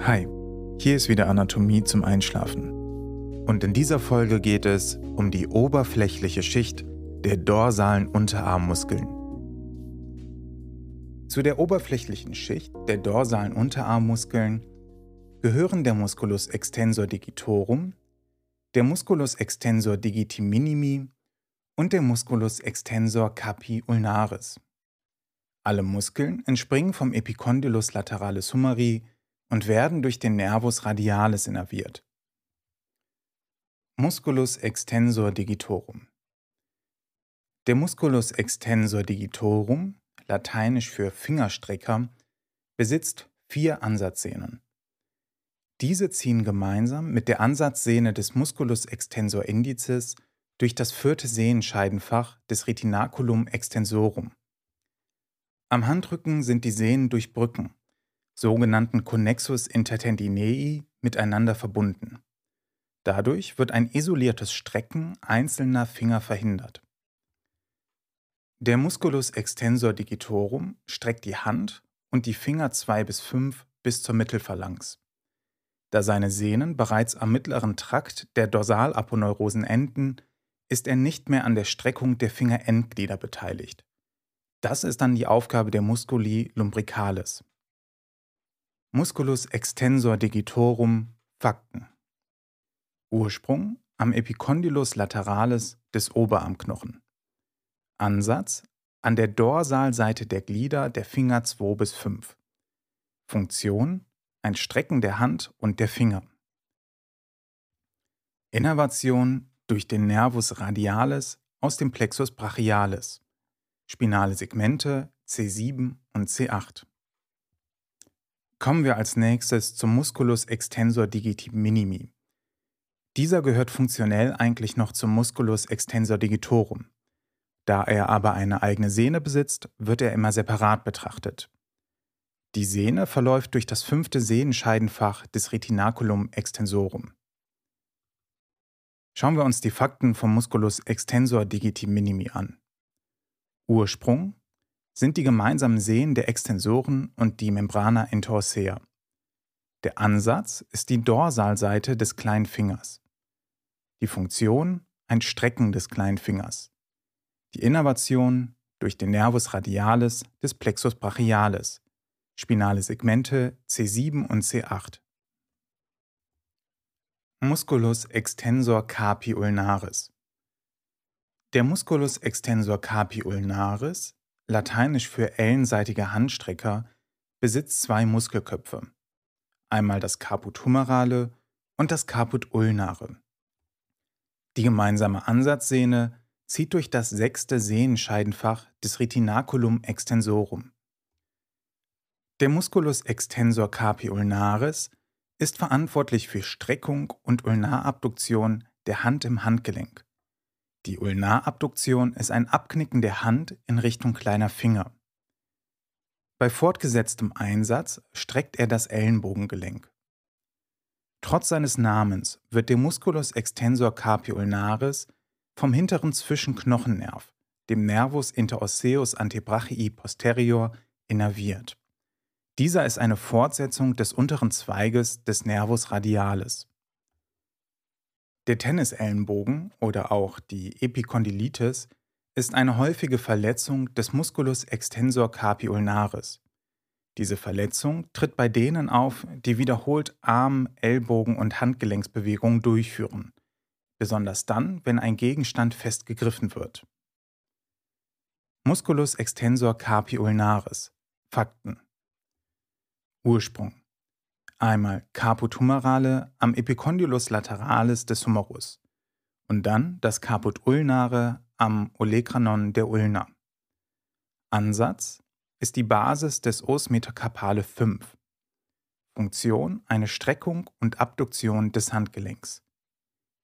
Hi, hier ist wieder Anatomie zum Einschlafen. Und in dieser Folge geht es um die oberflächliche Schicht der dorsalen Unterarmmuskeln. Zu der oberflächlichen Schicht der dorsalen Unterarmmuskeln gehören der Musculus extensor digitorum, der Musculus extensor digiti minimi und der Musculus extensor capi ulnaris. Alle Muskeln entspringen vom Epicondylus lateralis humeri und werden durch den Nervus radialis innerviert. Musculus extensor digitorum. Der Musculus extensor digitorum, lateinisch für Fingerstrecker, besitzt vier Ansatzsehnen. Diese ziehen gemeinsam mit der Ansatzsehne des Musculus extensor indicis durch das vierte Sehenscheidenfach des Retinaculum extensorum. Am Handrücken sind die Sehnen durch Brücken, sogenannten Connexus intertendinei, miteinander verbunden. Dadurch wird ein isoliertes Strecken einzelner Finger verhindert. Der Musculus extensor digitorum streckt die Hand und die Finger 2 bis 5 bis zur Mittelphalanx. Da seine Sehnen bereits am mittleren Trakt der Dorsalaponeurosen enden, ist er nicht mehr an der Streckung der Fingerendglieder beteiligt. Das ist dann die Aufgabe der Musculi lumbricalis. Musculus extensor digitorum Fakten. Ursprung am Epicondylus lateralis des Oberarmknochen. Ansatz an der Dorsalseite der Glieder der Finger 2 bis 5. Funktion ein Strecken der Hand und der Finger. Innervation durch den Nervus radialis aus dem Plexus brachialis. Spinale Segmente C7 und C8. Kommen wir als nächstes zum Musculus extensor digiti minimi. Dieser gehört funktionell eigentlich noch zum Musculus extensor digitorum. Da er aber eine eigene Sehne besitzt, wird er immer separat betrachtet. Die Sehne verläuft durch das fünfte Sehenscheidenfach des Retinaculum extensorum. Schauen wir uns die Fakten vom Musculus extensor digiti minimi an. Ursprung sind die gemeinsamen Sehnen der Extensoren und die Membrana intorsea. Der Ansatz ist die Dorsalseite des kleinen Fingers. Die Funktion ein Strecken des kleinen Fingers. Die Innervation durch den Nervus radialis des Plexus brachialis, spinale Segmente C7 und C8. Musculus extensor carpi ulnaris. Der Musculus extensor carpi ulnaris lateinisch für ellenseitiger Handstrecker, besitzt zwei Muskelköpfe. Einmal das Caput humerale und das Caput ulnare. Die gemeinsame Ansatzsehne zieht durch das sechste Sehenscheidenfach des Retinaculum extensorum. Der Musculus extensor carpi ulnaris ist verantwortlich für Streckung und Ulnarabduktion der Hand im Handgelenk. Die Ulnarabduktion ist ein Abknicken der Hand in Richtung kleiner Finger. Bei fortgesetztem Einsatz streckt er das Ellenbogengelenk. Trotz seines Namens wird der Musculus extensor carpi ulnaris vom hinteren Zwischenknochennerv, dem Nervus interosseus antebrachii posterior, innerviert. Dieser ist eine Fortsetzung des unteren Zweiges des Nervus radialis. Der Tennisellenbogen oder auch die Epikondylitis ist eine häufige Verletzung des Musculus extensor carpi ulnaris. Diese Verletzung tritt bei denen auf, die wiederholt Arm-, Ellbogen- und Handgelenksbewegungen durchführen, besonders dann, wenn ein Gegenstand fest gegriffen wird. Musculus extensor carpi ulnaris. Fakten. Ursprung Einmal Caput humerale am Epicondylus lateralis des Humerus und dann das Caput ulnare am Olecranon der Ulna. Ansatz ist die Basis des Os metacarpale 5. Funktion eine Streckung und Abduktion des Handgelenks.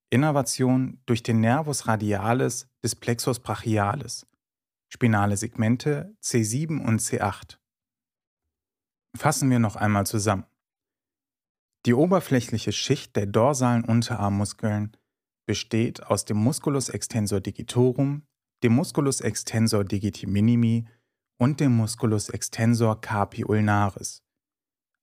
Innervation durch den Nervus radialis des Plexus brachialis. Spinale Segmente C7 und C8. Fassen wir noch einmal zusammen. Die oberflächliche Schicht der dorsalen Unterarmmuskeln besteht aus dem Musculus extensor digitorum, dem Musculus extensor digiti minimi und dem Musculus extensor carpi ulnaris.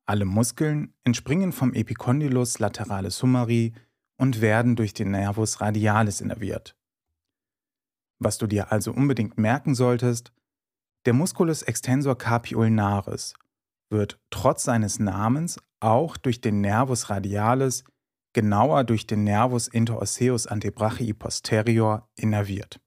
Alle Muskeln entspringen vom Epicondylus lateralis summari und werden durch den Nervus radialis innerviert. Was du dir also unbedingt merken solltest, der Musculus extensor carpi ulnaris wird trotz seines Namens auch durch den Nervus radialis, genauer durch den Nervus interosseus antebrachii posterior, innerviert.